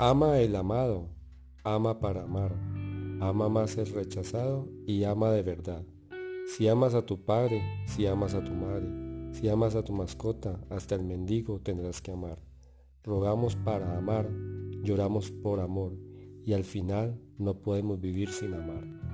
Ama el amado, ama para amar, ama más el rechazado y ama de verdad. Si amas a tu padre, si amas a tu madre, si amas a tu mascota, hasta el mendigo tendrás que amar. Rogamos para amar, lloramos por amor y al final no podemos vivir sin amar.